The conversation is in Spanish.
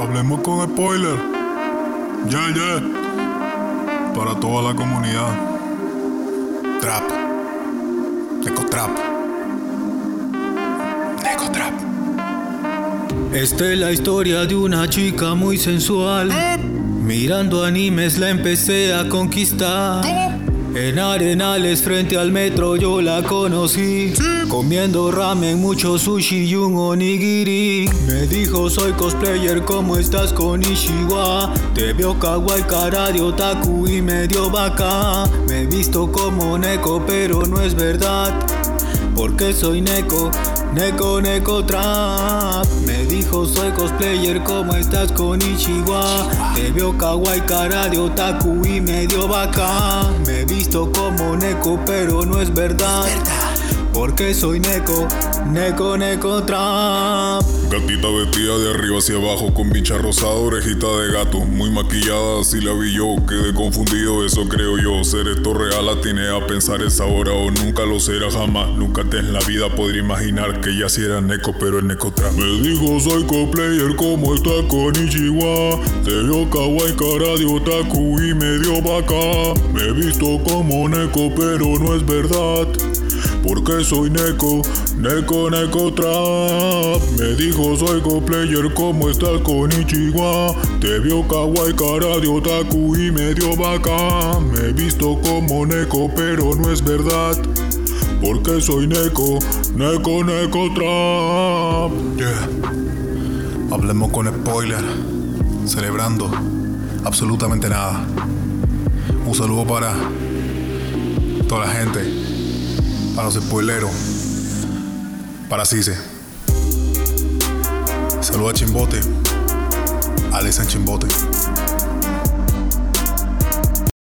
Hablemos con spoiler. Yeah, yeah. Para toda la comunidad. Trap. Neco Trap. Neco Trap. Esta es la historia de una chica muy sensual. Mirando animes la empecé a conquistar. En Arenales frente al metro yo la conocí. Comiendo ramen, mucho sushi y un onigiri. Me dijo soy cosplayer, ¿cómo estás con Ishiwa? Te veo kawaii, cara de otaku y medio vaca. Me he visto como Neko, pero no es verdad. Porque soy Neko, Neko, Neko Trap. Me dijo soy cosplayer, ¿cómo estás con Ichiwa? Te veo kawaii, cara de otaku y medio vaca. Visto como Neko, pero no es verdad. Porque soy Neko, Neko, Neko Trap. Gatita vestida de arriba hacia abajo con bicha rosada, orejita de gato, muy maquillada, así la vi yo, quedé confundido, eso creo yo, ser esto real atiné a pensar esa hora o nunca lo será jamás, nunca te en la vida podría imaginar que ya si era Neko, pero el Neko Trap. Me dijo soy coplayer, como está con Ichiwa, te veo kawaii, cara de otaku y medio vaca, me he visto como Neko, pero no es verdad. Porque soy Neko, Neko, Neko Trap. Me dijo soy player, ¿cómo estás con Ichiwa? Te vio kawaii, cara de otaku y medio vaca. Me he visto como Neko, pero no es verdad. Porque soy Neko, Neko, Neko Trap. Yeah. Hablemos con spoiler. Celebrando absolutamente nada. Un saludo para toda la gente para los spoileros, para Cise. Saluda a Chimbote, Alex Chimbote.